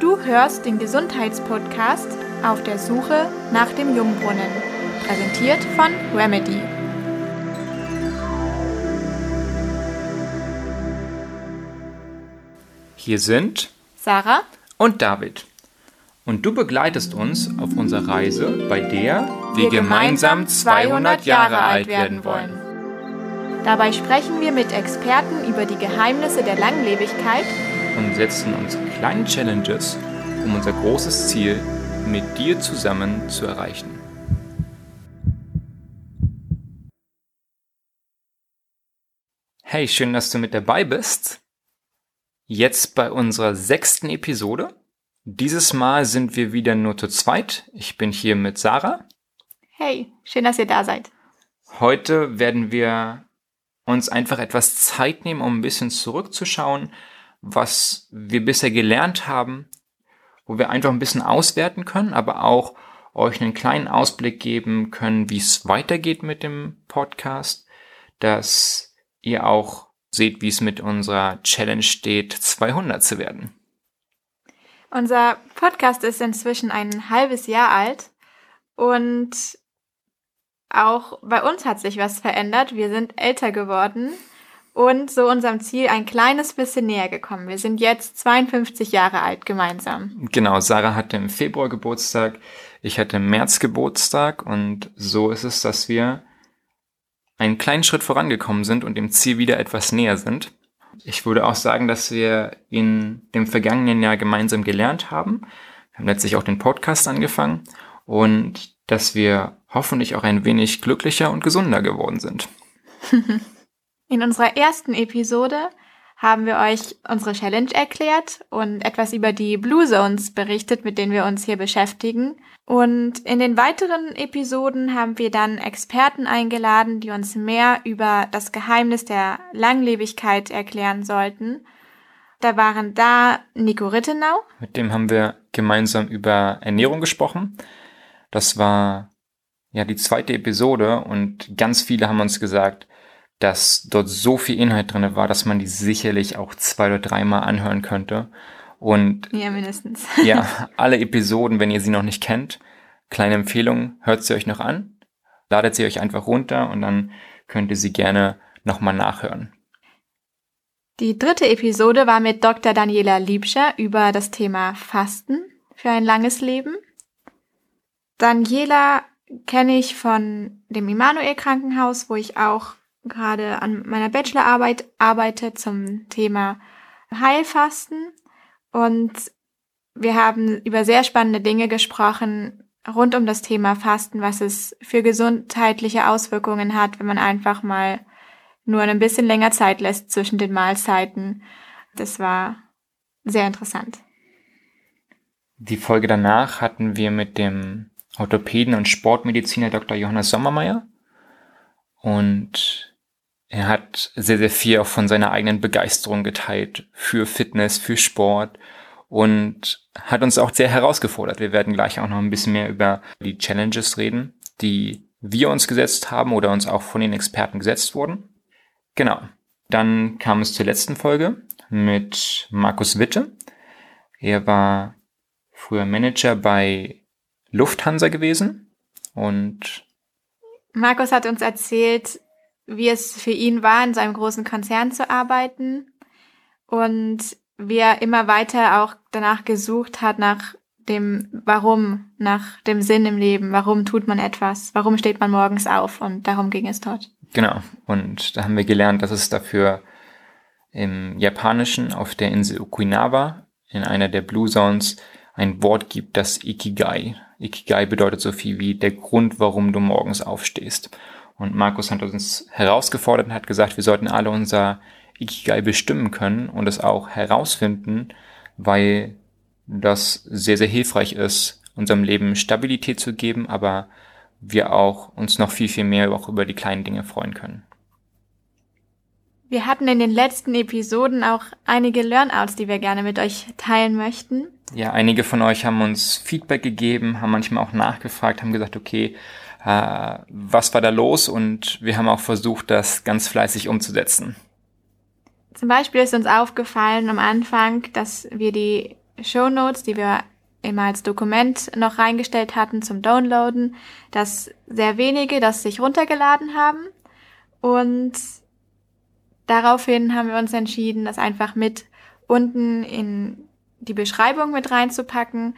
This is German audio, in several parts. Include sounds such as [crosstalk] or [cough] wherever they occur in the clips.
Du hörst den Gesundheitspodcast auf der Suche nach dem Jungbrunnen, präsentiert von Remedy. Hier sind Sarah und David. Und du begleitest uns auf unserer Reise, bei der wir, gemeinsam 200 Jahre alt werden wollen. Dabei sprechen wir mit Experten über die Geheimnisse der Langlebigkeit Und setzen uns kleine Challenges, um unser großes Ziel mit dir zusammen zu erreichen. Hey, schön, dass du mit dabei bist. Jetzt bei unserer sechsten Episode. Dieses Mal sind wir wieder nur zu zweit. Ich bin hier mit Sarah. Hey, schön, dass ihr da seid. Heute werden wir uns einfach etwas Zeit nehmen, um ein bisschen zurückzuschauen, was wir bisher gelernt haben, wo wir einfach ein bisschen auswerten können, aber auch euch einen kleinen Ausblick geben können, wie es weitergeht mit dem Podcast, dass ihr auch seht, wie es mit unserer Challenge steht, 200 zu werden. Unser Podcast ist inzwischen ein halbes Jahr alt und auch bei uns hat sich was verändert. Wir sind älter geworden und so unserem Ziel ein kleines bisschen näher gekommen. Wir sind jetzt 52 Jahre alt gemeinsam. Genau, Sarah hatte im Februar Geburtstag, ich hatte im März Geburtstag und so ist es, dass wir einen kleinen Schritt vorangekommen sind und dem Ziel wieder etwas näher sind. Ich würde auch sagen, dass wir in dem vergangenen Jahr gemeinsam gelernt haben. Wir haben letztlich auch den Podcast angefangen und dass wir hoffentlich auch ein wenig glücklicher und gesunder geworden sind. [laughs] In unserer ersten Episode haben wir euch unsere Challenge erklärt und etwas über die Blue Zones berichtet, mit denen wir uns hier beschäftigen. Und in den weiteren Episoden haben wir dann Experten eingeladen, die uns mehr über das Geheimnis der Langlebigkeit erklären sollten. Da waren da Nico Rittenau. Mit dem haben wir gemeinsam über Ernährung gesprochen. Das war ja die zweite Episode und ganz viele haben uns gesagt, dass dort so viel Inhalt drin war, dass man die sicherlich auch zwei oder dreimal anhören könnte. Und Ja, mindestens. ja, [laughs] alle Episoden, wenn ihr sie noch nicht kennt, kleine Empfehlung, hört sie euch noch an, ladet sie euch einfach runter und dann könnt ihr sie gerne nochmal nachhören. Die dritte Episode war mit Dr. Daniela Liebscher über das Thema Fasten für ein langes Leben. Daniela kenne ich von dem Immanuel Krankenhaus, wo ich auch gerade an meiner Bachelorarbeit arbeite zum Thema Heilfasten. Und wir haben über sehr spannende Dinge gesprochen rund um das Thema Fasten, was es für gesundheitliche Auswirkungen hat, wenn man einfach mal nur ein bisschen länger Zeit lässt zwischen den Mahlzeiten. Das war sehr interessant. Die Folge danach hatten wir mit dem Orthopäden und Sportmediziner Dr. Johannes Sommermeier. Und er hat sehr, sehr viel auch von seiner eigenen Begeisterung geteilt für Fitness, für Sport und hat uns auch sehr herausgefordert. Wir werden gleich auch noch ein bisschen mehr über die Challenges reden, die wir uns gesetzt haben oder uns auch von den Experten gesetzt wurden. Genau. Dann kam es zur letzten Folge mit Markus Witte. Er war früher Manager bei Lufthansa gewesen und Markus hat uns erzählt, wie es für ihn war, in seinem großen Konzern zu arbeiten und wie er immer weiter auch danach gesucht hat, nach dem Warum, nach dem Sinn im Leben. Warum tut man etwas? Warum steht man morgens auf? Und darum ging es dort. Genau. Und da haben wir gelernt, dass es dafür im Japanischen auf der Insel Okinawa in einer der Blue Zones ein Wort gibt, das Ikigai. Ikigai bedeutet so viel wie der Grund, warum du morgens aufstehst. Und Markus hat uns herausgefordert und hat gesagt, wir sollten alle unser Ikigai bestimmen können und es auch herausfinden, weil das sehr, sehr hilfreich ist, unserem Leben Stabilität zu geben, aber wir auch uns noch viel, viel mehr auch über die kleinen Dinge freuen können. Wir hatten in den letzten Episoden auch einige Learnouts, die wir gerne mit euch teilen möchten. Ja, einige von euch haben uns Feedback gegeben, haben manchmal auch nachgefragt, haben gesagt, okay, äh, was war da los? Und wir haben auch versucht, das ganz fleißig umzusetzen. Zum Beispiel ist uns aufgefallen am Anfang, dass wir die Show Notes, die wir immer als Dokument noch reingestellt hatten zum Downloaden, dass sehr wenige das sich runtergeladen haben. Und daraufhin haben wir uns entschieden, das einfach mit unten in die Beschreibung mit reinzupacken.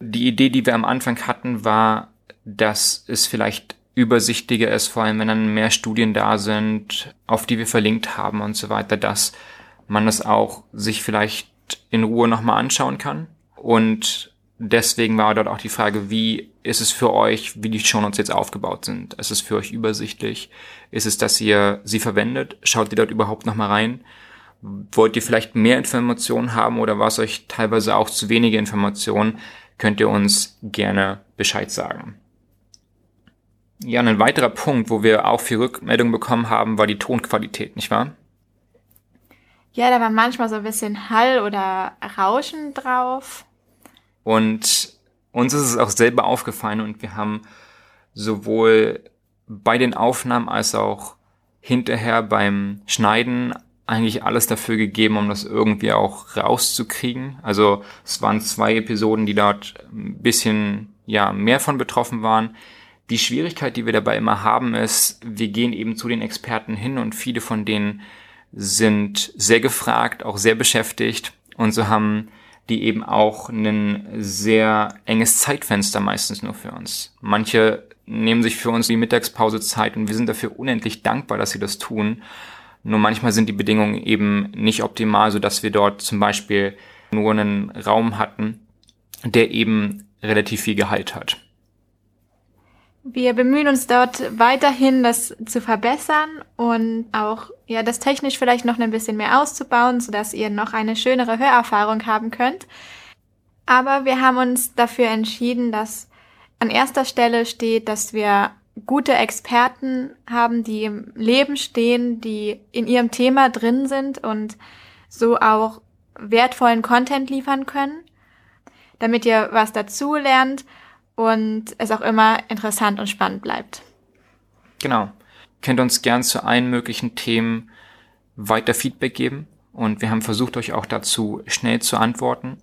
Die Idee, die wir am Anfang hatten, war, dass es vielleicht übersichtlicher ist, vor allem wenn dann mehr Studien da sind, auf die wir verlinkt haben und so weiter, dass man das auch sich vielleicht in Ruhe nochmal anschauen kann. Und deswegen war dort auch die Frage, wie ist es für euch, wie die Shownotes jetzt aufgebaut sind? Ist es für euch übersichtlich? Ist es, dass ihr sie verwendet? Schaut ihr dort überhaupt nochmal rein? Wollt ihr vielleicht mehr Informationen haben oder war es euch teilweise auch zu wenige Informationen? Könnt ihr uns gerne Bescheid sagen. Ja, ein weiterer Punkt, wo wir auch viel Rückmeldung bekommen haben, war die Tonqualität, nicht wahr? Ja, da war manchmal so ein bisschen Hall oder Rauschen drauf. Und uns ist es auch selber aufgefallen und wir haben sowohl bei den Aufnahmen als auch hinterher beim Schneiden eigentlich alles dafür gegeben, um das irgendwie auch rauszukriegen. Also es waren zwei Episoden, die dort ein bisschen ja mehr von betroffen waren. Die Schwierigkeit, die wir dabei immer haben, ist, wir gehen eben zu den Experten hin und viele von denen sind sehr gefragt, auch sehr beschäftigt und so haben die eben auch ein sehr enges Zeitfenster meistens nur für uns. Manche nehmen sich für uns die Mittagspause Zeit und wir sind dafür unendlich dankbar, dass sie das tun. Nur manchmal sind die Bedingungen eben nicht optimal, so dass wir dort zum Beispiel nur einen Raum hatten, der eben relativ viel Gehalt hat. Wir bemühen uns dort weiterhin, das zu verbessern und auch ja das technisch vielleicht noch ein bisschen mehr auszubauen, sodass ihr noch eine schönere Hörerfahrung haben könnt. Aber wir haben uns dafür entschieden, dass an erster Stelle steht, dass wir gute Experten haben, die im Leben stehen, die in ihrem Thema drin sind und so auch wertvollen Content liefern können, damit ihr was dazu lernt und es auch immer interessant und spannend bleibt. Genau. Könnt uns gern zu allen möglichen Themen weiter Feedback geben und wir haben versucht, euch auch dazu schnell zu antworten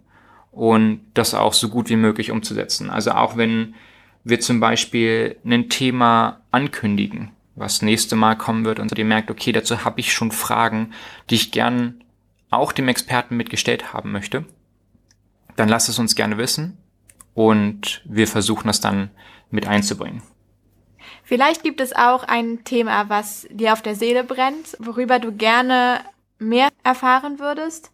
und das auch so gut wie möglich umzusetzen. Also auch wenn wir zum Beispiel ein Thema ankündigen, was nächste Mal kommen wird und ihr merkt, okay, dazu habe ich schon Fragen, die ich gern auch dem Experten mitgestellt haben möchte, dann lasst es uns gerne wissen und wir versuchen das dann mit einzubringen. Vielleicht gibt es auch ein Thema, was dir auf der Seele brennt, worüber du gerne mehr erfahren würdest.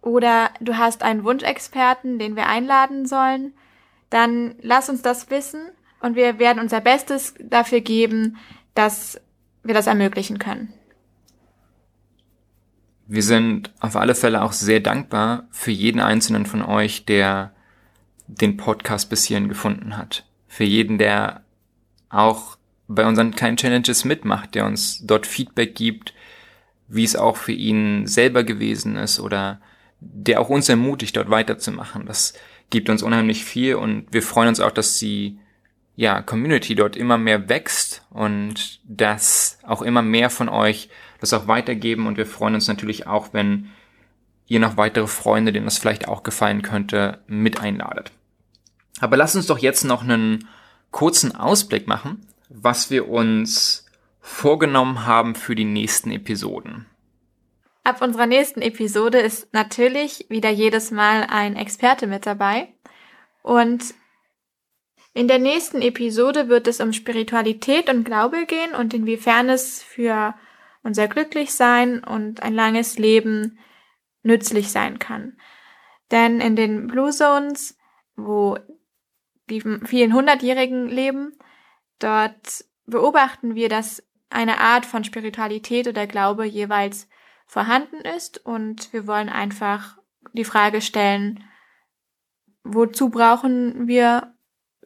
Oder du hast einen Wunschexperten, den wir einladen sollen. Dann lass uns das wissen und wir werden unser Bestes dafür geben, dass wir das ermöglichen können. Wir sind auf alle Fälle auch sehr dankbar für jeden einzelnen von euch, der den Podcast bis hierhin gefunden hat. Für jeden, der auch bei unseren kleinen Challenges mitmacht, der uns dort Feedback gibt, wie es auch für ihn selber gewesen ist oder der auch uns ermutigt, dort weiterzumachen. Das gibt uns unheimlich viel und wir freuen uns auch, dass die ja, Community dort immer mehr wächst und dass auch immer mehr von euch das auch weitergeben und wir freuen uns natürlich auch, wenn ihr noch weitere Freunde, denen das vielleicht auch gefallen könnte, mit einladet. Aber lasst uns doch jetzt noch einen kurzen Ausblick machen, was wir uns vorgenommen haben für die nächsten Episoden. Ab unserer nächsten Episode ist natürlich wieder jedes Mal ein Experte mit dabei. Und in der nächsten Episode wird es um Spiritualität und Glaube gehen und inwiefern es für unser Glücklichsein und ein langes Leben nützlich sein kann. Denn in den Blue Zones, wo die vielen Hundertjährigen leben, dort beobachten wir, dass eine Art von Spiritualität oder Glaube jeweils vorhanden ist und wir wollen einfach die Frage stellen, wozu brauchen wir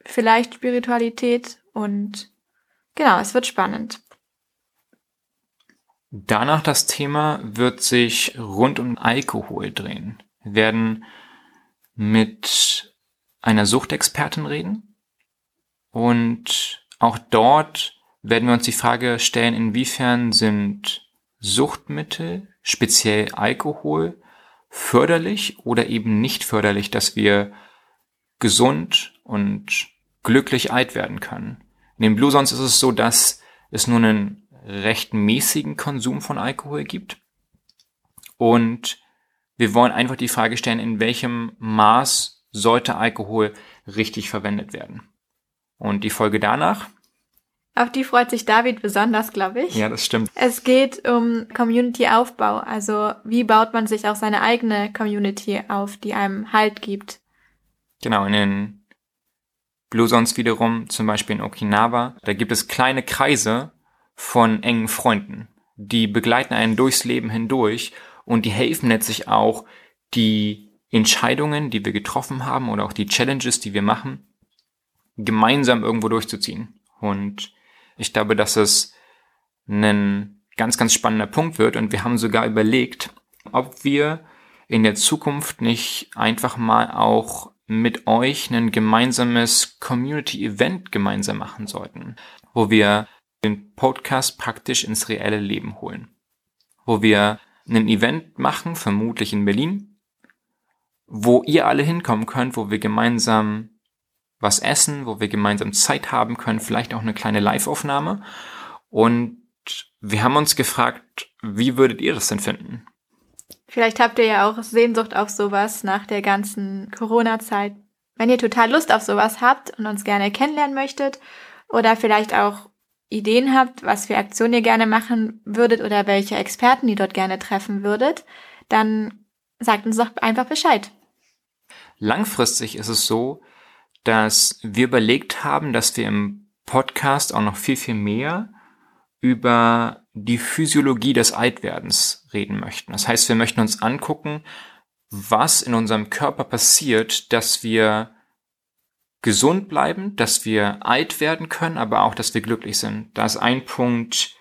vielleicht Spiritualität und genau, es wird spannend. Danach das Thema wird sich rund um Alkohol drehen. Wir werden mit einer Suchtexpertin reden und auch dort werden wir uns die Frage stellen, inwiefern sind Suchtmittel, speziell Alkohol, förderlich oder eben nicht förderlich, dass wir gesund und glücklich alt werden können. In den Blue Zones ist es so, dass es nur einen recht mäßigen Konsum von Alkohol gibt. Und wir wollen einfach die Frage stellen, in welchem Maß sollte Alkohol richtig verwendet werden. Und die Folge danach. Auf die freut sich David besonders, glaube ich. Ja, das stimmt. Es geht um Community-Aufbau. Also wie baut man sich auch seine eigene Community auf, die einem Halt gibt. Genau, in den Blue Zones wiederum, zum Beispiel in Okinawa, da gibt es kleine Kreise von engen Freunden. Die begleiten einen durchs Leben hindurch und die helfen letztlich auch, die Entscheidungen, die wir getroffen haben oder auch die Challenges, die wir machen, gemeinsam irgendwo durchzuziehen. Und ich glaube, dass es ein ganz, ganz spannender Punkt wird. Und wir haben sogar überlegt, ob wir in der Zukunft nicht einfach mal auch mit euch ein gemeinsames Community-Event gemeinsam machen sollten, wo wir den Podcast praktisch ins reelle Leben holen. Wo wir ein Event machen, vermutlich in Berlin, wo ihr alle hinkommen könnt, wo wir gemeinsam was essen, wo wir gemeinsam Zeit haben können, vielleicht auch eine kleine Live-Aufnahme. Und wir haben uns gefragt, wie würdet ihr das denn finden? Vielleicht habt ihr ja auch Sehnsucht auf sowas nach der ganzen Corona-Zeit. Wenn ihr total Lust auf sowas habt und uns gerne kennenlernen möchtet oder vielleicht auch Ideen habt, was für Aktionen ihr gerne machen würdet oder welche Experten ihr dort gerne treffen würdet, dann sagt uns doch einfach Bescheid. Langfristig ist es so, dass wir überlegt haben, dass wir im Podcast auch noch viel, viel mehr über die Physiologie des Altwerdens reden möchten. Das heißt, wir möchten uns angucken, was in unserem Körper passiert, dass wir gesund bleiben, dass wir alt werden können, aber auch, dass wir glücklich sind. Da ist ein Punkt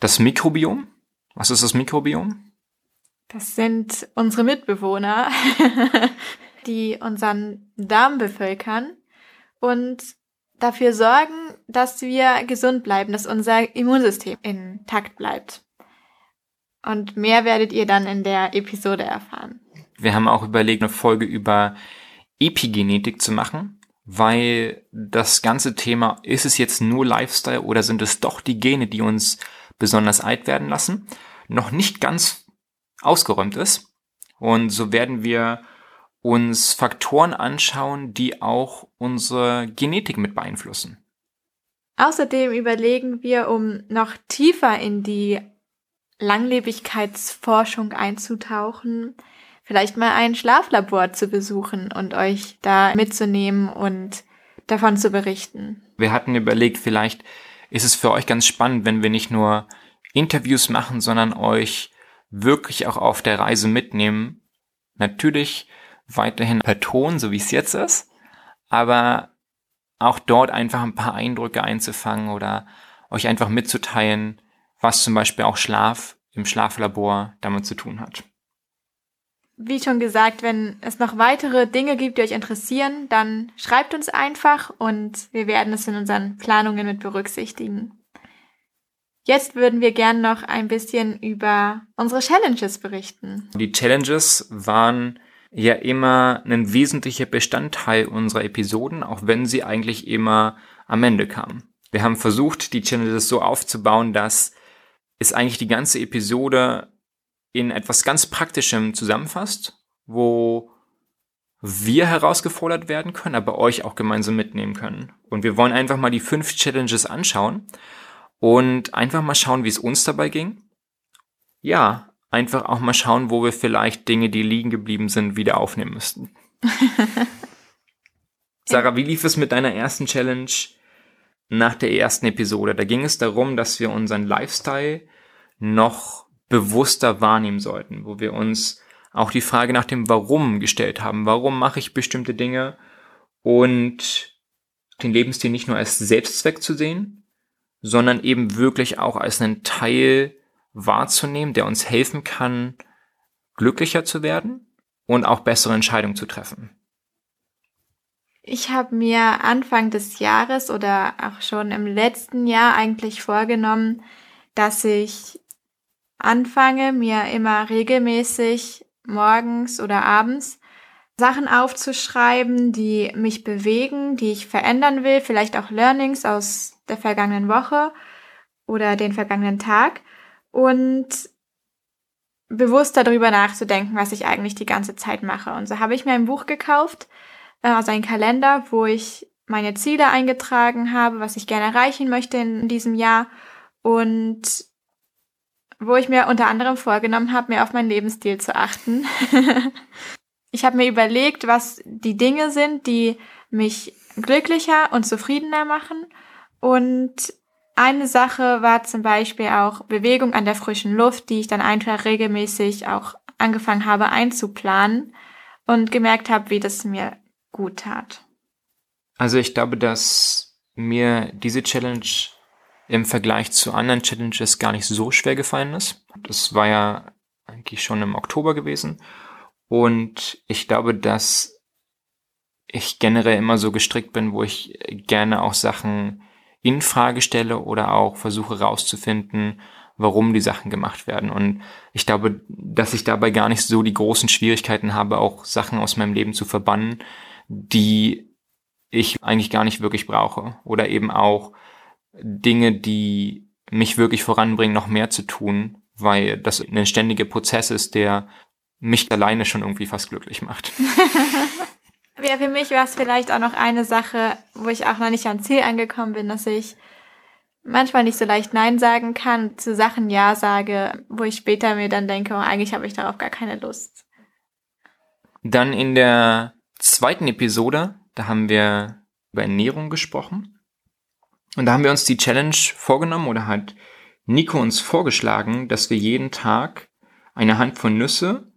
das Mikrobiom. Was ist das Mikrobiom? Das sind unsere Mitbewohner, [laughs] die unseren Darm bevölkern und dafür sorgen, dass wir gesund bleiben, dass unser Immunsystem intakt bleibt. Und mehr werdet ihr dann in der Episode erfahren. Wir haben auch überlegt, eine Folge über Epigenetik zu machen, weil das ganze Thema, ist es jetzt nur Lifestyle oder sind es doch die Gene, die uns besonders alt werden lassen, noch nicht ganz ausgeräumt ist. Und so werden wir uns Faktoren anschauen, die auch unsere Genetik mit beeinflussen. Außerdem überlegen wir, um noch tiefer in die Langlebigkeitsforschung einzutauchen, vielleicht mal ein Schlaflabor zu besuchen und euch da mitzunehmen und davon zu berichten. Wir hatten überlegt, vielleicht ist es für euch ganz spannend, wenn wir nicht nur Interviews machen, sondern euch wirklich auch auf der Reise mitnehmen. Natürlich weiterhin per Ton, so wie es jetzt ist, aber auch dort einfach ein paar Eindrücke einzufangen oder euch einfach mitzuteilen, was zum Beispiel auch Schlaf im Schlaflabor damit zu tun hat. Wie schon gesagt, wenn es noch weitere Dinge gibt, die euch interessieren, dann schreibt uns einfach und wir werden es in unseren Planungen mit berücksichtigen. Jetzt würden wir gern noch ein bisschen über unsere Challenges berichten. Die Challenges waren ja immer ein wesentlicher Bestandteil unserer Episoden, auch wenn sie eigentlich immer am Ende kamen. Wir haben versucht, die Challenges so aufzubauen, dass es eigentlich die ganze Episode in etwas ganz Praktischem zusammenfasst, wo wir herausgefordert werden können, aber euch auch gemeinsam mitnehmen können. Und wir wollen einfach mal die fünf Challenges anschauen und einfach mal schauen, wie es uns dabei ging. Ja, einfach auch mal schauen, wo wir vielleicht Dinge, die liegen geblieben sind, wieder aufnehmen müssten. [laughs] Sarah, wie lief es mit deiner ersten Challenge nach der ersten Episode? Da ging es darum, dass wir unseren Lifestyle noch bewusster wahrnehmen sollten, wo wir uns auch die Frage nach dem Warum gestellt haben. Warum mache ich bestimmte Dinge? Und den Lebensstil nicht nur als Selbstzweck zu sehen, sondern eben wirklich auch als einen Teil wahrzunehmen, der uns helfen kann, glücklicher zu werden und auch bessere Entscheidungen zu treffen? Ich habe mir Anfang des Jahres oder auch schon im letzten Jahr eigentlich vorgenommen, dass ich anfange, mir immer regelmäßig morgens oder abends Sachen aufzuschreiben, die mich bewegen, die ich verändern will, vielleicht auch Learnings aus der vergangenen Woche oder den vergangenen Tag und bewusst darüber nachzudenken, was ich eigentlich die ganze Zeit mache. Und so habe ich mir ein Buch gekauft, äh, also einen Kalender, wo ich meine Ziele eingetragen habe, was ich gerne erreichen möchte in diesem Jahr und wo ich mir unter anderem vorgenommen habe, mir auf meinen Lebensstil zu achten. [laughs] ich habe mir überlegt, was die Dinge sind, die mich glücklicher und zufriedener machen. Und eine Sache war zum Beispiel auch Bewegung an der frischen Luft, die ich dann einfach regelmäßig auch angefangen habe einzuplanen und gemerkt habe, wie das mir gut tat. Also ich glaube, dass mir diese Challenge im Vergleich zu anderen Challenges gar nicht so schwer gefallen ist. Das war ja eigentlich schon im Oktober gewesen. Und ich glaube, dass ich generell immer so gestrickt bin, wo ich gerne auch Sachen in Frage stelle oder auch versuche rauszufinden, warum die Sachen gemacht werden. Und ich glaube, dass ich dabei gar nicht so die großen Schwierigkeiten habe, auch Sachen aus meinem Leben zu verbannen, die ich eigentlich gar nicht wirklich brauche. Oder eben auch Dinge, die mich wirklich voranbringen, noch mehr zu tun, weil das ein ständiger Prozess ist, der mich alleine schon irgendwie fast glücklich macht. [laughs] ja, für mich war es vielleicht auch noch eine Sache, wo ich auch noch nicht am Ziel angekommen bin, dass ich manchmal nicht so leicht Nein sagen kann, zu Sachen Ja sage, wo ich später mir dann denke, oh, eigentlich habe ich darauf gar keine Lust. Dann in der zweiten Episode, da haben wir über Ernährung gesprochen. Und da haben wir uns die Challenge vorgenommen oder hat Nico uns vorgeschlagen, dass wir jeden Tag eine Handvoll Nüsse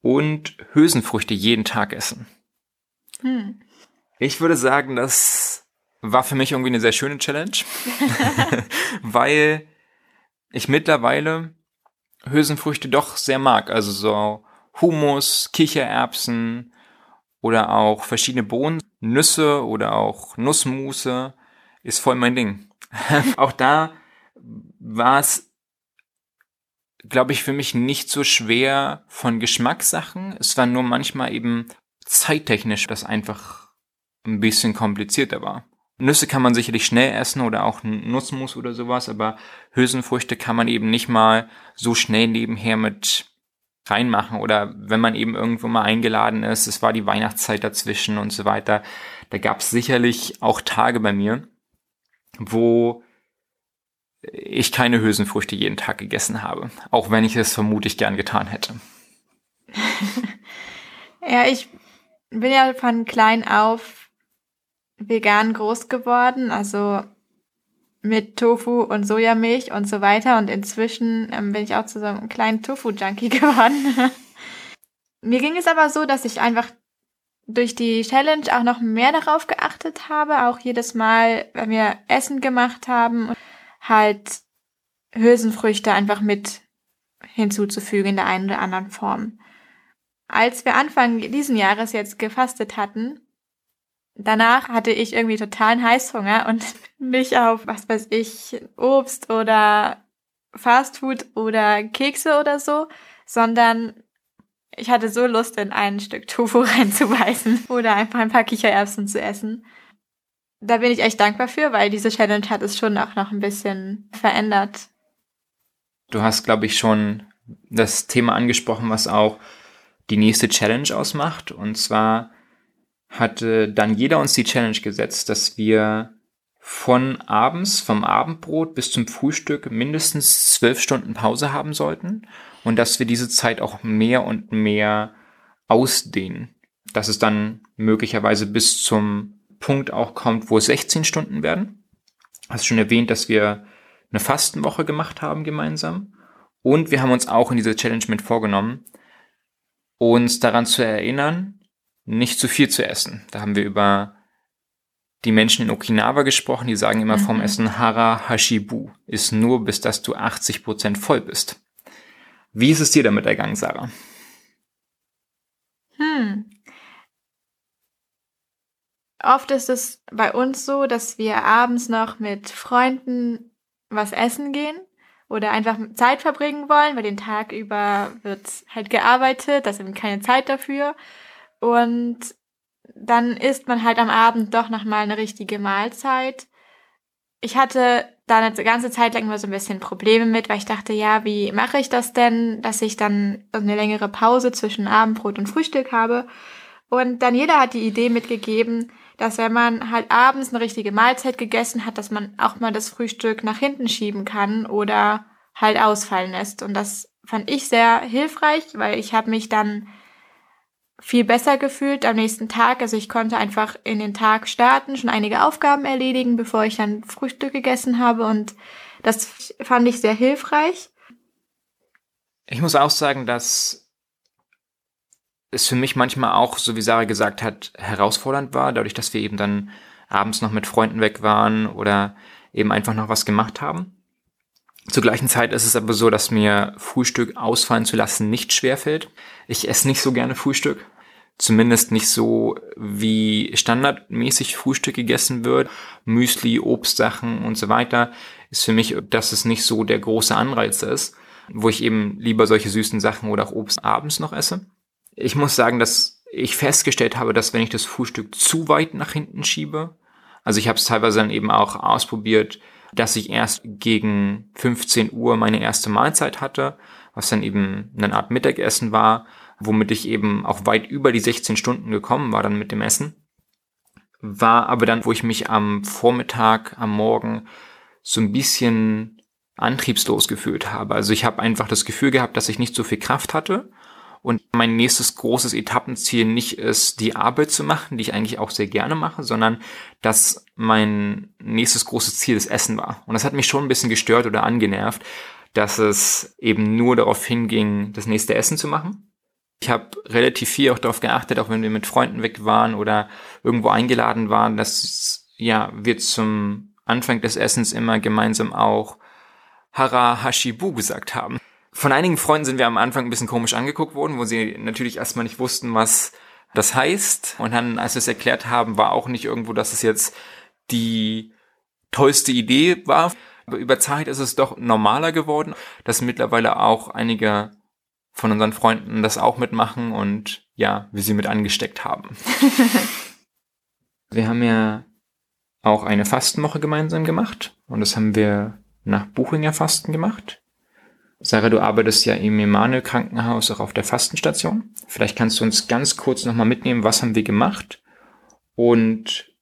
und Hülsenfrüchte jeden Tag essen. Hm. Ich würde sagen, das war für mich irgendwie eine sehr schöne Challenge, [laughs] [laughs] weil ich mittlerweile Hülsenfrüchte doch sehr mag. Also so Humus, Kichererbsen oder auch verschiedene Bohnen, Nüsse oder auch Nussmusse ist voll mein Ding. [laughs] auch da war es, glaube ich, für mich nicht so schwer von Geschmackssachen. Es war nur manchmal eben zeittechnisch, das einfach ein bisschen komplizierter war. Nüsse kann man sicherlich schnell essen oder auch Nussmus oder sowas, aber Hülsenfrüchte kann man eben nicht mal so schnell nebenher mit reinmachen oder wenn man eben irgendwo mal eingeladen ist, es war die Weihnachtszeit dazwischen und so weiter. Da gab es sicherlich auch Tage bei mir, wo ich keine Hülsenfrüchte jeden Tag gegessen habe, auch wenn ich es vermutlich gern getan hätte. [laughs] ja, ich bin ja von klein auf vegan groß geworden, also mit Tofu und Sojamilch und so weiter. Und inzwischen ähm, bin ich auch zu so einem kleinen Tofu-Junkie [laughs] geworden. Mir ging es aber so, dass ich einfach durch die Challenge auch noch mehr darauf geachtet habe, auch jedes Mal, wenn wir Essen gemacht haben, halt Hülsenfrüchte einfach mit hinzuzufügen in der einen oder anderen Form. Als wir Anfang diesen Jahres jetzt gefastet hatten, danach hatte ich irgendwie totalen Heißhunger und [laughs] nicht auf, was weiß ich, Obst oder Fastfood oder Kekse oder so, sondern ich hatte so Lust, in ein Stück Tofu [laughs] reinzubeißen oder einfach ein paar Kichererbsen zu essen. Da bin ich echt dankbar für, weil diese Challenge hat es schon auch noch ein bisschen verändert. Du hast, glaube ich, schon das Thema angesprochen, was auch die nächste Challenge ausmacht. Und zwar hatte dann jeder uns die Challenge gesetzt, dass wir von abends, vom Abendbrot bis zum Frühstück mindestens zwölf Stunden Pause haben sollten und dass wir diese Zeit auch mehr und mehr ausdehnen. Dass es dann möglicherweise bis zum Punkt auch kommt, wo es 16 Stunden werden. Hast schon erwähnt, dass wir eine Fastenwoche gemacht haben gemeinsam. Und wir haben uns auch in dieser Challenge mit vorgenommen, uns daran zu erinnern, nicht zu viel zu essen. Da haben wir über die Menschen in Okinawa gesprochen, die sagen immer mhm. vom Essen Hara Hashibu, ist nur bis dass du 80 Prozent voll bist. Wie ist es dir damit ergangen, Sarah? Hm. Oft ist es bei uns so, dass wir abends noch mit Freunden was essen gehen oder einfach Zeit verbringen wollen, weil den Tag über wird halt gearbeitet, da ist eben keine Zeit dafür. Und dann isst man halt am Abend doch nochmal eine richtige Mahlzeit. Ich hatte da eine ganze Zeit lang immer so ein bisschen Probleme mit, weil ich dachte, ja, wie mache ich das denn, dass ich dann eine längere Pause zwischen Abendbrot und Frühstück habe? Und dann jeder hat die Idee mitgegeben, dass wenn man halt abends eine richtige Mahlzeit gegessen hat, dass man auch mal das Frühstück nach hinten schieben kann oder halt ausfallen lässt. Und das fand ich sehr hilfreich, weil ich habe mich dann viel besser gefühlt am nächsten Tag. Also ich konnte einfach in den Tag starten, schon einige Aufgaben erledigen, bevor ich dann Frühstück gegessen habe. Und das fand ich sehr hilfreich. Ich muss auch sagen, dass es für mich manchmal auch, so wie Sarah gesagt hat, herausfordernd war, dadurch, dass wir eben dann abends noch mit Freunden weg waren oder eben einfach noch was gemacht haben. Zur gleichen Zeit ist es aber so, dass mir Frühstück ausfallen zu lassen nicht schwerfällt. Ich esse nicht so gerne Frühstück. Zumindest nicht so, wie standardmäßig Frühstück gegessen wird. Müsli, Obstsachen und so weiter ist für mich, dass es nicht so der große Anreiz ist, wo ich eben lieber solche süßen Sachen oder auch Obst abends noch esse. Ich muss sagen, dass ich festgestellt habe, dass wenn ich das Frühstück zu weit nach hinten schiebe, also ich habe es teilweise dann eben auch ausprobiert, dass ich erst gegen 15 Uhr meine erste Mahlzeit hatte, was dann eben eine Art Mittagessen war, womit ich eben auch weit über die 16 Stunden gekommen war dann mit dem Essen. War aber dann, wo ich mich am Vormittag, am Morgen so ein bisschen antriebslos gefühlt habe. Also ich habe einfach das Gefühl gehabt, dass ich nicht so viel Kraft hatte und mein nächstes großes Etappenziel nicht ist, die Arbeit zu machen, die ich eigentlich auch sehr gerne mache, sondern dass mein nächstes großes Ziel das Essen war. Und das hat mich schon ein bisschen gestört oder angenervt, dass es eben nur darauf hinging, das nächste Essen zu machen. Ich habe relativ viel auch darauf geachtet, auch wenn wir mit Freunden weg waren oder irgendwo eingeladen waren, dass ja wir zum Anfang des Essens immer gemeinsam auch Hara Hashibu gesagt haben. Von einigen Freunden sind wir am Anfang ein bisschen komisch angeguckt worden, wo sie natürlich erstmal nicht wussten, was das heißt. Und dann, als wir es erklärt haben, war auch nicht irgendwo, dass es jetzt die tollste Idee war. Aber über Zeit ist es doch normaler geworden, dass mittlerweile auch einige von unseren Freunden das auch mitmachen und ja, wir sie mit angesteckt haben. [laughs] wir haben ja auch eine Fastenwoche gemeinsam gemacht und das haben wir nach Buchinger Fasten gemacht. Sarah, du arbeitest ja im Emanuel Krankenhaus auch auf der Fastenstation. Vielleicht kannst du uns ganz kurz nochmal mitnehmen, was haben wir gemacht und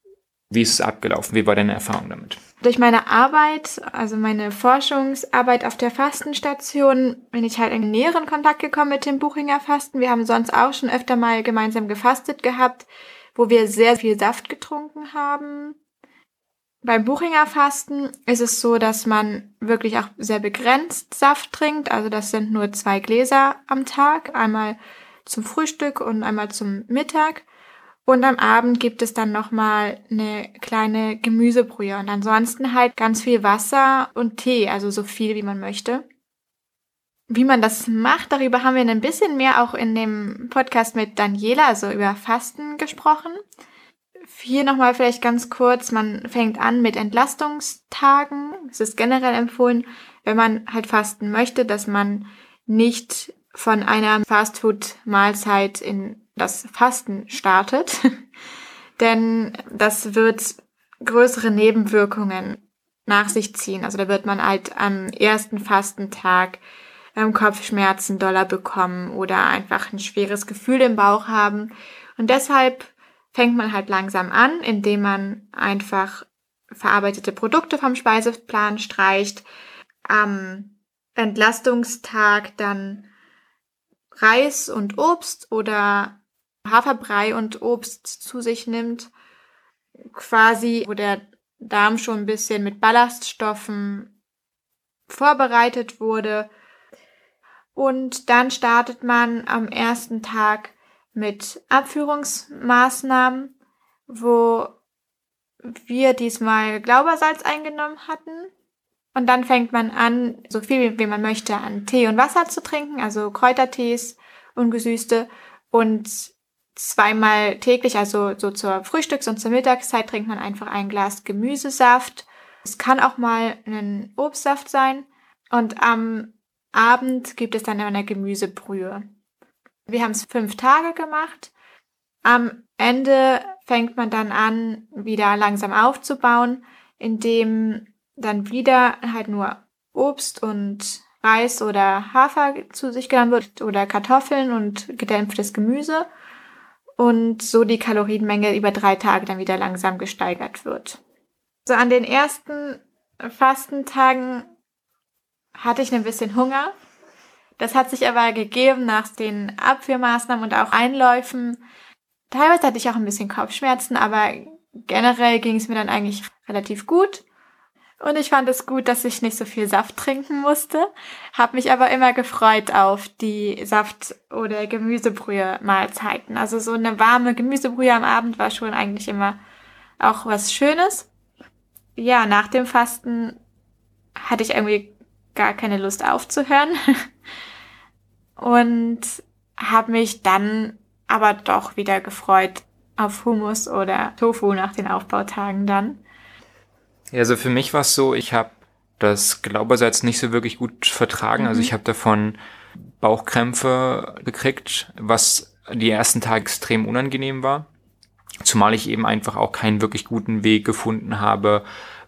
wie ist es abgelaufen? Wie war deine Erfahrung damit? Durch meine Arbeit, also meine Forschungsarbeit auf der Fastenstation, bin ich halt in näheren Kontakt gekommen mit dem Buchinger Fasten. Wir haben sonst auch schon öfter mal gemeinsam gefastet gehabt, wo wir sehr viel Saft getrunken haben beim Buchinger Fasten ist es so, dass man wirklich auch sehr begrenzt Saft trinkt. Also das sind nur zwei Gläser am Tag. Einmal zum Frühstück und einmal zum Mittag. Und am Abend gibt es dann nochmal eine kleine Gemüsebrühe. Und ansonsten halt ganz viel Wasser und Tee, also so viel wie man möchte. Wie man das macht, darüber haben wir ein bisschen mehr auch in dem Podcast mit Daniela, also über Fasten gesprochen. Hier nochmal vielleicht ganz kurz, man fängt an mit Entlastungstagen. Es ist generell empfohlen, wenn man halt fasten möchte, dass man nicht von einer Fastfood-Mahlzeit in das Fasten startet. [laughs] Denn das wird größere Nebenwirkungen nach sich ziehen. Also da wird man halt am ersten Fastentag ähm, Kopfschmerzen doller bekommen oder einfach ein schweres Gefühl im Bauch haben. Und deshalb fängt man halt langsam an, indem man einfach verarbeitete Produkte vom Speiseplan streicht, am Entlastungstag dann Reis und Obst oder Haferbrei und Obst zu sich nimmt, quasi wo der Darm schon ein bisschen mit Ballaststoffen vorbereitet wurde. Und dann startet man am ersten Tag mit Abführungsmaßnahmen, wo wir diesmal Glaubersalz eingenommen hatten. Und dann fängt man an, so viel wie man möchte, an Tee und Wasser zu trinken, also Kräutertees, ungesüßte. Und zweimal täglich, also so zur Frühstücks- und zur Mittagszeit, trinkt man einfach ein Glas Gemüsesaft. Es kann auch mal ein Obstsaft sein. Und am Abend gibt es dann eine Gemüsebrühe. Wir haben es fünf Tage gemacht. Am Ende fängt man dann an, wieder langsam aufzubauen, indem dann wieder halt nur Obst und Reis oder Hafer zu sich genommen wird oder Kartoffeln und gedämpftes Gemüse und so die Kalorienmenge über drei Tage dann wieder langsam gesteigert wird. So an den ersten Fastentagen hatte ich ein bisschen Hunger. Das hat sich aber gegeben nach den Abführmaßnahmen und auch Einläufen. Teilweise hatte ich auch ein bisschen Kopfschmerzen, aber generell ging es mir dann eigentlich relativ gut. Und ich fand es gut, dass ich nicht so viel Saft trinken musste, habe mich aber immer gefreut auf die Saft- oder Gemüsebrühe-Mahlzeiten. Also so eine warme Gemüsebrühe am Abend war schon eigentlich immer auch was Schönes. Ja, nach dem Fasten hatte ich irgendwie gar keine Lust aufzuhören [laughs] und habe mich dann aber doch wieder gefreut auf Hummus oder Tofu nach den Aufbautagen dann. Ja, also für mich war es so, ich habe das Glaubersalz nicht so wirklich gut vertragen. Mhm. Also ich habe davon Bauchkrämpfe gekriegt, was die ersten Tage extrem unangenehm war. Zumal ich eben einfach auch keinen wirklich guten Weg gefunden habe,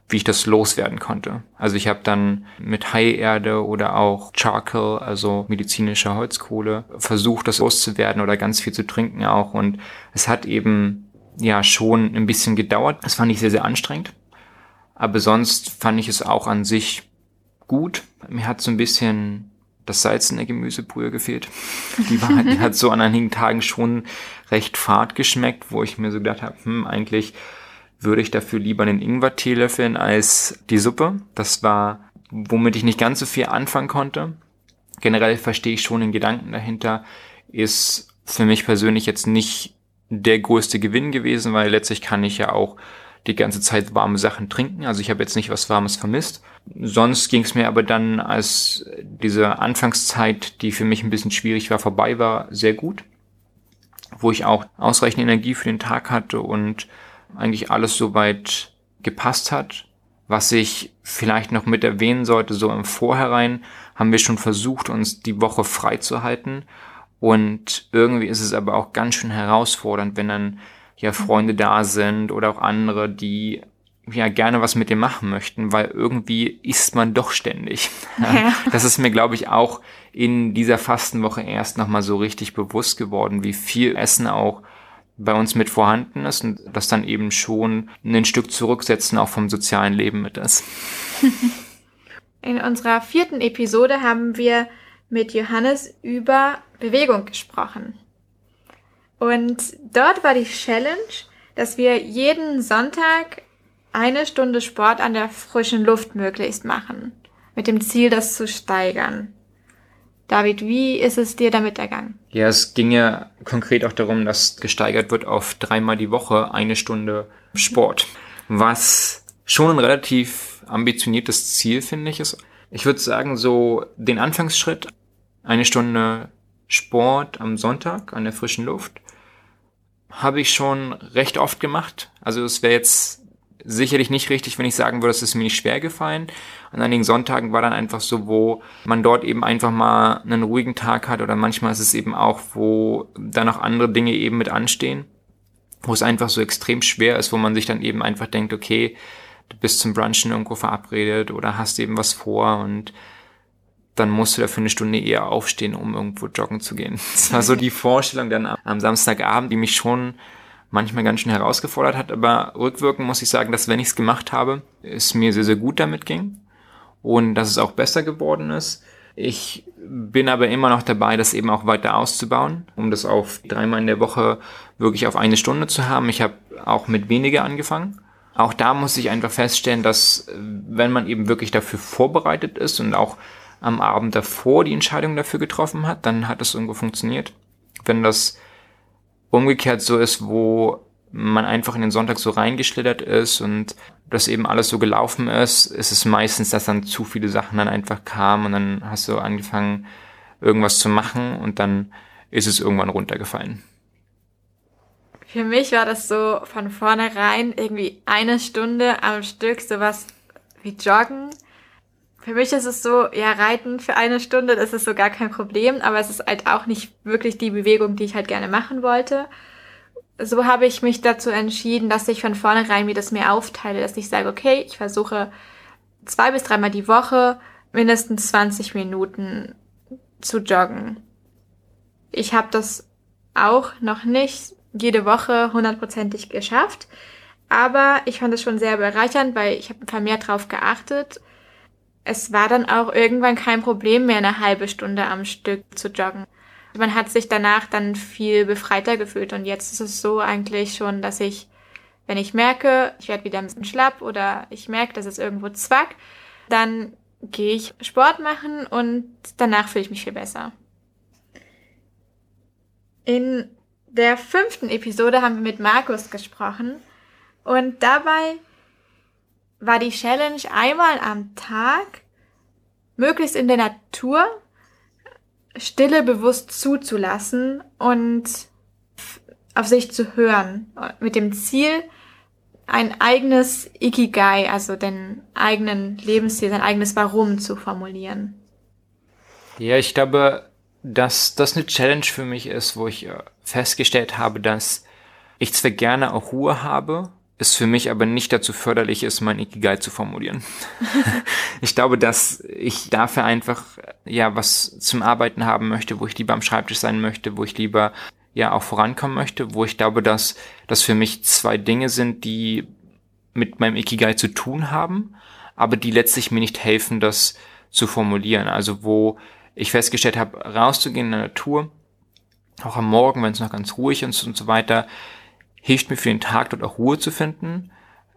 wie ich das loswerden konnte. Also ich habe dann mit Haierde oder auch Charcoal, also medizinische Holzkohle, versucht, das loszuwerden oder ganz viel zu trinken auch. Und es hat eben ja schon ein bisschen gedauert. Das fand ich sehr, sehr anstrengend. Aber sonst fand ich es auch an sich gut. Mir hat so ein bisschen das Salz in der Gemüsebrühe gefehlt. Die, war, die hat so an einigen Tagen schon recht fad geschmeckt, wo ich mir so gedacht habe, hm, eigentlich würde ich dafür lieber einen Ingwer-Tee löffeln als die Suppe. Das war, womit ich nicht ganz so viel anfangen konnte. Generell verstehe ich schon den Gedanken dahinter, ist für mich persönlich jetzt nicht der größte Gewinn gewesen, weil letztlich kann ich ja auch die ganze Zeit warme Sachen trinken. Also ich habe jetzt nicht was Warmes vermisst. Sonst ging es mir aber dann, als diese Anfangszeit, die für mich ein bisschen schwierig war, vorbei war, sehr gut. Wo ich auch ausreichend Energie für den Tag hatte und eigentlich alles soweit gepasst hat. Was ich vielleicht noch mit erwähnen sollte, so im Vorhinein haben wir schon versucht, uns die Woche frei zu halten. Und irgendwie ist es aber auch ganz schön herausfordernd, wenn dann ja Freunde da sind oder auch andere, die ja gerne was mit dir machen möchten, weil irgendwie isst man doch ständig. Ja. [laughs] Das ist mir, glaube ich, auch in dieser Fastenwoche erst nochmal so richtig bewusst geworden, wie viel Essen auch bei uns mit vorhanden ist und das dann eben schon ein Stück zurücksetzen auch vom sozialen Leben mit ist. [laughs] In unserer vierten Episode haben wir mit Johannes über Bewegung gesprochen. Und dort war die Challenge, dass wir jeden Sonntag eine Stunde Sport an der frischen Luft möglichst machen. Mit dem Ziel, das zu steigern. David, wie ist es dir damit ergangen? Ja, es ging ja konkret auch darum, dass gesteigert wird auf dreimal die Woche eine Stunde Sport. Was schon ein relativ ambitioniertes Ziel, finde ich, ist. Ich würde sagen, so den Anfangsschritt, eine Stunde Sport am Sonntag an der frischen Luft, habe ich schon recht oft gemacht. Also es wäre jetzt sicherlich nicht richtig, wenn ich sagen würde, es ist mir nicht schwer gefallen. An einigen Sonntagen war dann einfach so, wo man dort eben einfach mal einen ruhigen Tag hat oder manchmal ist es eben auch, wo dann noch andere Dinge eben mit anstehen, wo es einfach so extrem schwer ist, wo man sich dann eben einfach denkt, okay, du bist zum Brunchen irgendwo verabredet oder hast eben was vor und dann musst du dafür eine Stunde eher aufstehen, um irgendwo joggen zu gehen. [laughs] Das war so die Vorstellung dann am Samstagabend, die mich schon manchmal ganz schön herausgefordert hat, aber rückwirkend muss ich sagen, dass wenn ich es gemacht habe, es mir sehr, sehr gut damit ging und dass es auch besser geworden ist. Ich bin aber immer noch dabei, das eben auch weiter auszubauen, um das auf dreimal in der Woche wirklich auf eine Stunde zu haben. Ich habe auch mit weniger angefangen. Auch da muss ich einfach feststellen, dass wenn man eben wirklich dafür vorbereitet ist und auch am Abend davor die Entscheidung dafür getroffen hat, dann hat es irgendwo funktioniert. Wenn das umgekehrt so ist, wo man einfach in den Sonntag so reingeschlittert ist und das eben alles so gelaufen ist, ist es meistens, dass dann zu viele Sachen dann einfach kamen und dann hast du angefangen, irgendwas zu machen und dann ist es irgendwann runtergefallen. Für mich war das so von vornherein irgendwie eine Stunde am Stück sowas wie Joggen für mich ist es so, ja, Reiten für eine Stunde, das ist so gar kein Problem, aber es ist halt auch nicht wirklich die Bewegung, die ich halt gerne machen wollte. So habe ich mich dazu entschieden, dass ich von vornherein mir das mehr aufteile, dass ich sage, okay, ich versuche zwei bis dreimal die Woche mindestens 20 Minuten zu joggen. Ich habe das auch noch nicht jede Woche hundertprozentig geschafft, aber ich fand es schon sehr bereichernd, weil ich habe vermehrt drauf geachtet es war dann auch irgendwann kein Problem mehr, eine halbe Stunde am Stück zu joggen. Man hat sich danach dann viel befreiter gefühlt und jetzt ist es so eigentlich schon, dass ich, wenn ich merke, ich werde wieder ein bisschen schlapp oder ich merke, dass es irgendwo zwackt, dann gehe ich Sport machen und danach fühle ich mich viel besser. In der fünften Episode haben wir mit Markus gesprochen und dabei war die Challenge einmal am Tag, möglichst in der Natur, Stille bewusst zuzulassen und auf sich zu hören, mit dem Ziel, ein eigenes Ikigai, also den eigenen Lebensstil, sein eigenes Warum zu formulieren. Ja, ich glaube, dass das eine Challenge für mich ist, wo ich äh, festgestellt habe, dass ich zwar gerne auch Ruhe habe, es für mich aber nicht dazu förderlich ist, mein Ikigai zu formulieren. [laughs] ich glaube, dass ich dafür einfach ja was zum Arbeiten haben möchte, wo ich lieber am Schreibtisch sein möchte, wo ich lieber ja auch vorankommen möchte, wo ich glaube, dass das für mich zwei Dinge sind, die mit meinem Ikigai zu tun haben, aber die letztlich mir nicht helfen, das zu formulieren. Also wo ich festgestellt habe, rauszugehen in der Natur, auch am Morgen, wenn es noch ganz ruhig ist und so weiter, hilft mir für den Tag dort auch Ruhe zu finden.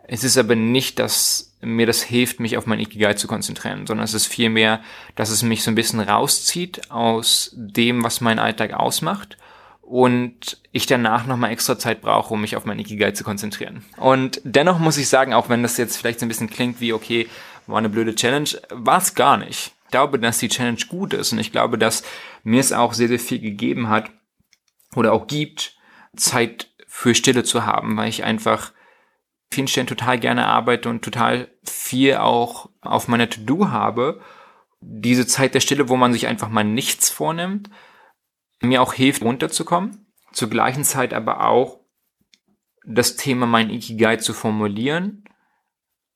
Es ist aber nicht, dass mir das hilft, mich auf mein Ikigai zu konzentrieren, sondern es ist vielmehr, dass es mich so ein bisschen rauszieht aus dem, was mein Alltag ausmacht und ich danach nochmal extra Zeit brauche, um mich auf mein Ikigai zu konzentrieren. Und dennoch muss ich sagen, auch wenn das jetzt vielleicht so ein bisschen klingt wie, okay, war eine blöde Challenge, war es gar nicht. Ich glaube, dass die Challenge gut ist und ich glaube, dass mir es auch sehr, sehr viel gegeben hat oder auch gibt, Zeit für Stille zu haben, weil ich einfach vielen Stellen total gerne arbeite und total viel auch auf meiner To-Do habe. Diese Zeit der Stille, wo man sich einfach mal nichts vornimmt, mir auch hilft, runterzukommen. Zur gleichen Zeit aber auch das Thema mein Ikigai zu formulieren,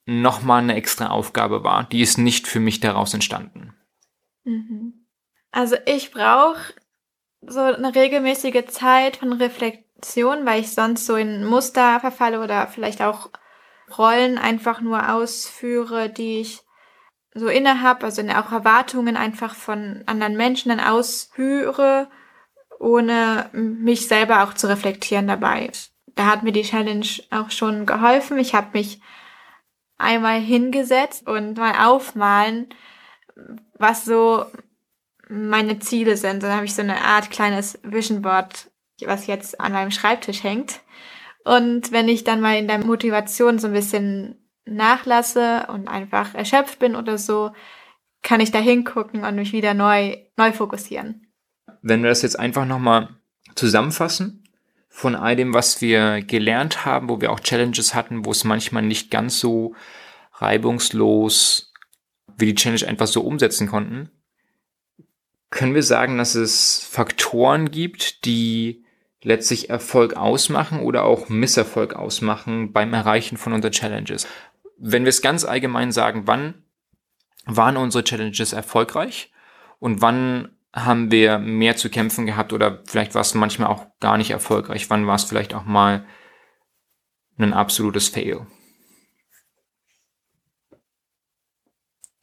nochmal eine extra Aufgabe war. Die ist nicht für mich daraus entstanden. Mhm. Also ich brauche so eine regelmäßige Zeit von Reflexion Situation, weil ich sonst so in Muster verfalle oder vielleicht auch Rollen einfach nur ausführe, die ich so inne habe, also auch Erwartungen einfach von anderen Menschen dann ausführe, ohne mich selber auch zu reflektieren dabei. Da hat mir die Challenge auch schon geholfen. Ich habe mich einmal hingesetzt und mal aufmalen, was so meine Ziele sind. Dann habe ich so eine Art kleines Vision Board was jetzt an meinem Schreibtisch hängt. Und wenn ich dann mal in der Motivation so ein bisschen nachlasse und einfach erschöpft bin oder so, kann ich da hingucken und mich wieder neu, neu fokussieren. Wenn wir das jetzt einfach nochmal zusammenfassen, von all dem, was wir gelernt haben, wo wir auch Challenges hatten, wo es manchmal nicht ganz so reibungslos wir die Challenge einfach so umsetzen konnten, können wir sagen, dass es Faktoren gibt, die letztlich Erfolg ausmachen oder auch Misserfolg ausmachen beim Erreichen von unseren Challenges. Wenn wir es ganz allgemein sagen, wann waren unsere Challenges erfolgreich und wann haben wir mehr zu kämpfen gehabt oder vielleicht war es manchmal auch gar nicht erfolgreich, wann war es vielleicht auch mal ein absolutes Fail.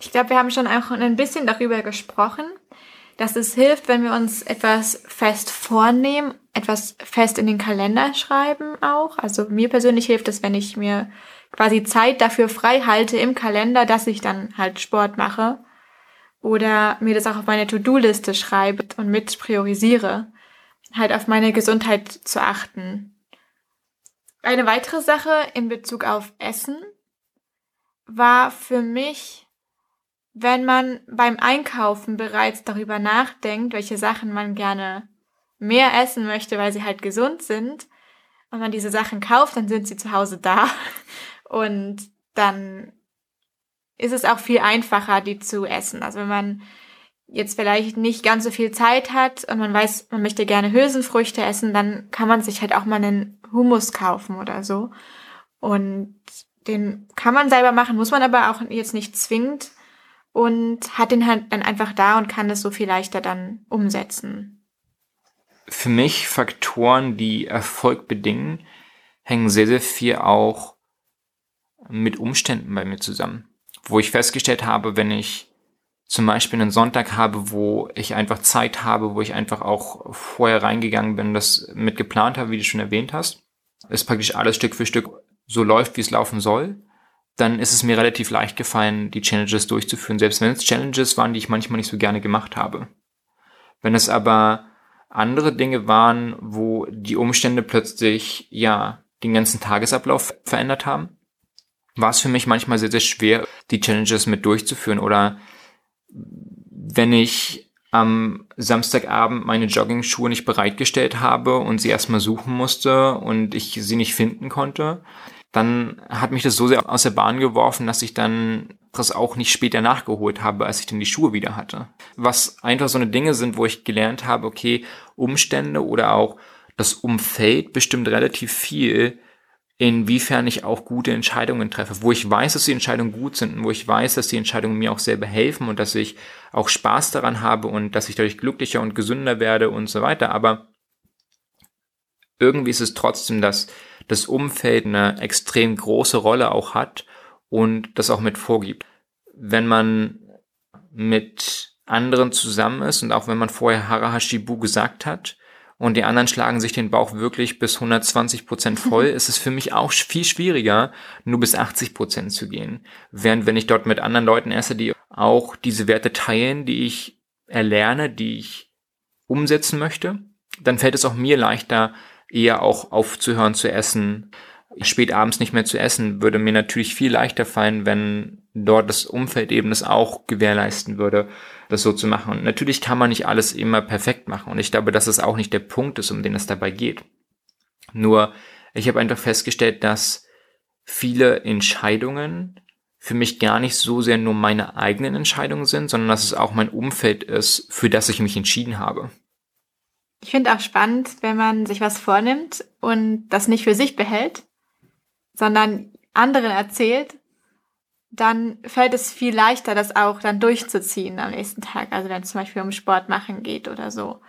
Ich glaube, wir haben schon auch ein bisschen darüber gesprochen, dass es hilft, wenn wir uns etwas fest vornehmen, etwas fest in den Kalender schreiben auch. Also mir persönlich hilft es, wenn ich mir quasi Zeit dafür frei halte im Kalender, dass ich dann halt Sport mache oder mir das auch auf meine To-Do-Liste schreibe und mit priorisiere, halt auf meine Gesundheit zu achten. Eine weitere Sache in Bezug auf Essen war für mich wenn man beim Einkaufen bereits darüber nachdenkt, welche Sachen man gerne mehr essen möchte, weil sie halt gesund sind, und man diese Sachen kauft, dann sind sie zu Hause da. [laughs] Und dann ist es auch viel einfacher, die zu essen. Also wenn man jetzt vielleicht nicht ganz so viel Zeit hat und man weiß, man möchte gerne Hülsenfrüchte essen, dann kann man sich halt auch mal einen Hummus kaufen oder so. Und den kann man selber machen, muss man aber auch jetzt nicht zwingend und hat den halt dann einfach da und kann es so viel leichter dann umsetzen. Für mich Faktoren, die Erfolg bedingen, hängen sehr, sehr viel auch mit Umständen bei mir zusammen. Wo ich festgestellt habe, wenn ich zum Beispiel einen Sonntag habe, wo ich einfach Zeit habe, wo ich einfach auch vorher reingegangen bin, das mit geplant habe, wie du schon erwähnt hast, ist praktisch alles Stück für Stück so läuft, wie es laufen soll, dann ist es mir relativ leicht gefallen, die Challenges durchzuführen, selbst wenn es Challenges waren, die ich manchmal nicht so gerne gemacht habe. Wenn es aber andere Dinge waren, wo die Umstände plötzlich, ja, den ganzen Tagesablauf verändert haben, war es für mich manchmal sehr, sehr schwer, die Challenges mit durchzuführen. Oder wenn ich am Samstagabend meine Jogging-Schuhe nicht bereitgestellt habe und sie erstmal suchen musste und ich sie nicht finden konnte, dann hat mich das so sehr aus der Bahn geworfen, dass ich dann das auch nicht später nachgeholt habe, als ich dann die Schuhe wieder hatte. Was einfach so eine Dinge sind, wo ich gelernt habe, okay, Umstände oder auch das Umfeld bestimmt relativ viel, inwiefern ich auch gute Entscheidungen treffe, wo ich weiß, dass die Entscheidungen gut sind und wo ich weiß, dass die Entscheidungen mir auch selber helfen und dass ich auch Spaß daran habe und dass ich dadurch glücklicher und gesünder werde und so weiter. Aber irgendwie ist es trotzdem, dass das Umfeld eine extrem große Rolle auch hat und das auch mit vorgibt. Wenn man mit anderen zusammen ist und auch wenn man vorher Harahashibu gesagt hat und die anderen schlagen sich den Bauch wirklich bis 120 Prozent voll, [laughs] ist es für mich auch viel schwieriger, nur bis 80 Prozent zu gehen. Während wenn ich dort mit anderen Leuten esse, die auch diese Werte teilen, die ich erlerne, die ich umsetzen möchte, dann fällt es auch mir leichter, eher auch aufzuhören zu essen. Spät abends nicht mehr zu essen, würde mir natürlich viel leichter fallen, wenn dort das Umfeld eben das auch gewährleisten würde, das so zu machen. Und natürlich kann man nicht alles immer perfekt machen. Und ich glaube, dass es auch nicht der Punkt ist, um den es dabei geht. Nur, ich habe einfach festgestellt, dass viele Entscheidungen für mich gar nicht so sehr nur meine eigenen Entscheidungen sind, sondern dass es auch mein Umfeld ist, für das ich mich entschieden habe. Ich finde auch spannend, wenn man sich was vornimmt und das nicht für sich behält, sondern anderen erzählt, dann fällt es viel leichter, das auch dann durchzuziehen am nächsten Tag. Also wenn es zum Beispiel um Sport machen geht oder so.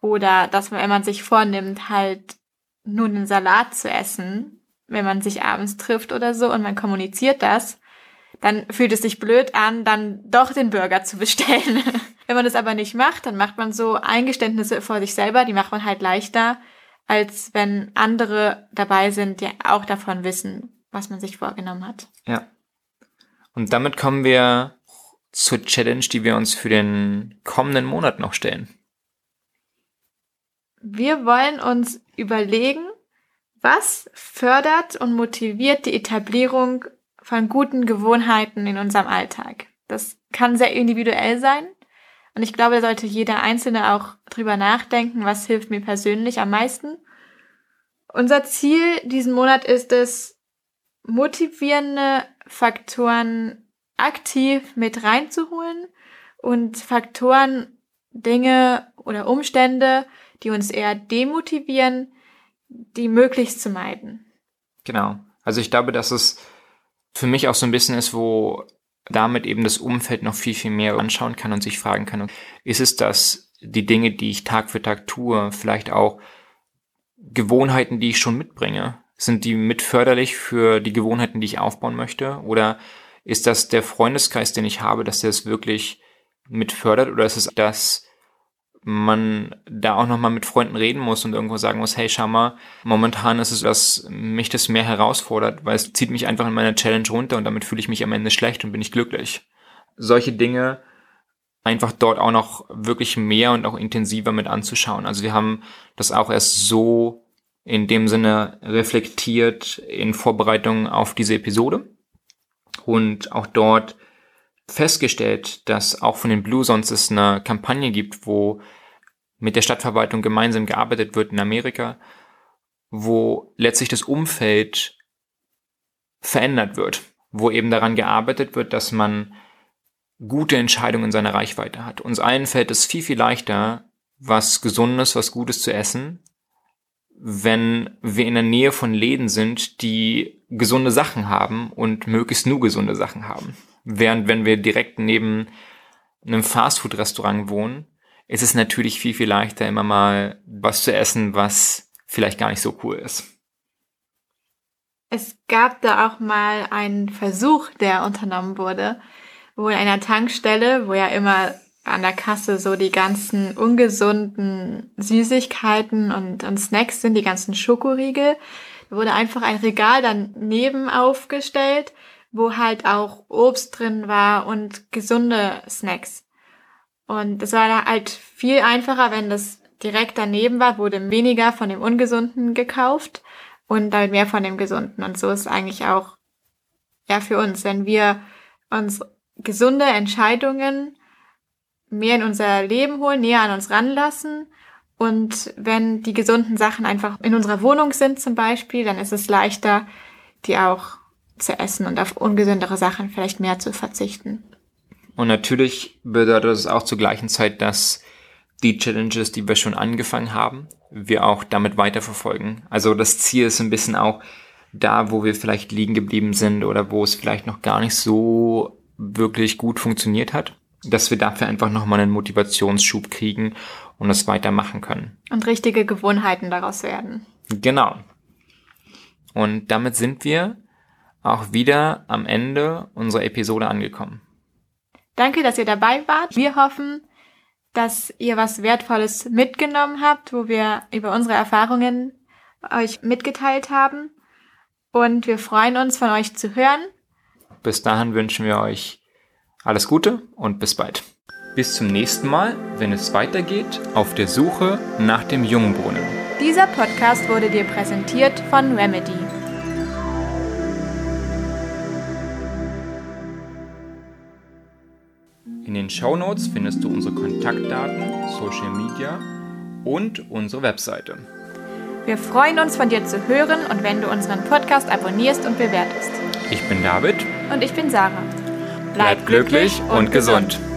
Oder dass man, wenn man sich vornimmt, halt nur einen Salat zu essen, wenn man sich abends trifft oder so und man kommuniziert das, dann fühlt es sich blöd an, dann doch den Burger zu bestellen. [laughs] Wenn man das aber nicht macht, dann macht man so Eingeständnisse vor sich selber, die macht man halt leichter, als wenn andere dabei sind, die auch davon wissen, was man sich vorgenommen hat. Ja. Und damit kommen wir zur Challenge, die wir uns für den kommenden Monat noch stellen. Wir wollen uns überlegen, was fördert und motiviert die Etablierung von guten Gewohnheiten in unserem Alltag. Das kann sehr individuell sein. Und ich glaube, da sollte jeder Einzelne auch drüber nachdenken, was hilft mir persönlich am meisten. Unser Ziel diesen Monat ist es, motivierende Faktoren aktiv mit reinzuholen und Faktoren, Dinge oder Umstände, die uns eher demotivieren, die möglichst zu meiden. Genau. Also ich glaube, dass es für mich auch so ein bisschen ist, wo damit eben das Umfeld noch viel, viel mehr anschauen kann und sich fragen kann, ist es das, die Dinge, die ich Tag für Tag tue, vielleicht auch Gewohnheiten, die ich schon mitbringe? Sind die mitförderlich für die Gewohnheiten, die ich aufbauen möchte? Oder ist das der Freundeskreis, den ich habe, dass der es wirklich mitfördert? Oder ist es das, man da auch nochmal mit Freunden reden muss und irgendwo sagen muss, hey, schau mal, momentan ist es, was mich das mehr herausfordert, weil es zieht mich einfach in meiner Challenge runter und damit fühle ich mich am Ende schlecht und bin nicht glücklich. Solche Dinge einfach dort auch noch wirklich mehr und auch intensiver mit anzuschauen. Also wir haben das auch erst so in dem Sinne reflektiert in Vorbereitung auf diese Episode und auch dort festgestellt, dass auch von den Blue Zones es eine Kampagne gibt, wo mit der Stadtverwaltung gemeinsam gearbeitet wird in Amerika, wo letztlich das Umfeld verändert wird, wo eben daran gearbeitet wird, dass man gute Entscheidungen in seiner Reichweite hat. Uns allen fällt es viel, viel leichter, was Gesundes, was Gutes zu essen, wenn wir in der Nähe von Läden sind, die gesunde Sachen haben und möglichst nur gesunde Sachen haben. Während wenn wir direkt neben einem Fastfood-Restaurant wohnen, ist es natürlich viel, viel leichter, immer mal was zu essen, was vielleicht gar nicht so cool ist. Es gab da auch mal einen Versuch, der unternommen wurde, wo in einer Tankstelle, wo ja immer an der Kasse so die ganzen ungesunden Süßigkeiten und, und Snacks sind, die ganzen Schokoriegel, wurde einfach ein Regal daneben aufgestellt, wo halt auch Obst drin war und gesunde Snacks. Und es war halt viel einfacher, wenn das direkt daneben war, wurde weniger von dem Ungesunden gekauft und dann mehr von dem Gesunden. Und so ist eigentlich auch ja für uns, wenn wir uns gesunde Entscheidungen mehr in unser Leben holen, näher an uns ranlassen. Und wenn die gesunden Sachen einfach in unserer Wohnung sind zum Beispiel, dann ist es leichter, die auch zu essen und auf ungesündere Sachen vielleicht mehr zu verzichten. Und natürlich bedeutet es auch zur gleichen Zeit, dass die Challenges, die wir schon angefangen haben, wir auch damit weiterverfolgen. Also das Ziel ist ein bisschen auch da, wo wir vielleicht liegen geblieben sind oder wo es vielleicht noch gar nicht so wirklich gut funktioniert hat, dass wir dafür einfach nochmal einen Motivationsschub kriegen und es weitermachen können. Und richtige Gewohnheiten daraus werden. Genau. Und damit sind wir auch wieder am Ende unserer Episode angekommen. Danke, dass ihr dabei wart. Wir hoffen, dass ihr was Wertvolles mitgenommen habt, wo wir über unsere Erfahrungen euch mitgeteilt haben. Und wir freuen uns, von euch zu hören. Bis dahin wünschen wir euch alles Gute und bis bald. Bis zum nächsten Mal, wenn es weitergeht auf der Suche nach dem Jungbrunnen. Dieser Podcast wurde dir präsentiert von Remedy. In den Show Notes findest du unsere Kontaktdaten, Social Media und unsere Webseite. Wir freuen uns von dir zu hören und wenn du unseren Podcast abonnierst und bewertest. Ich bin David. Und ich bin Sarah. Bleib, Bleib glücklich und gesund. gesund.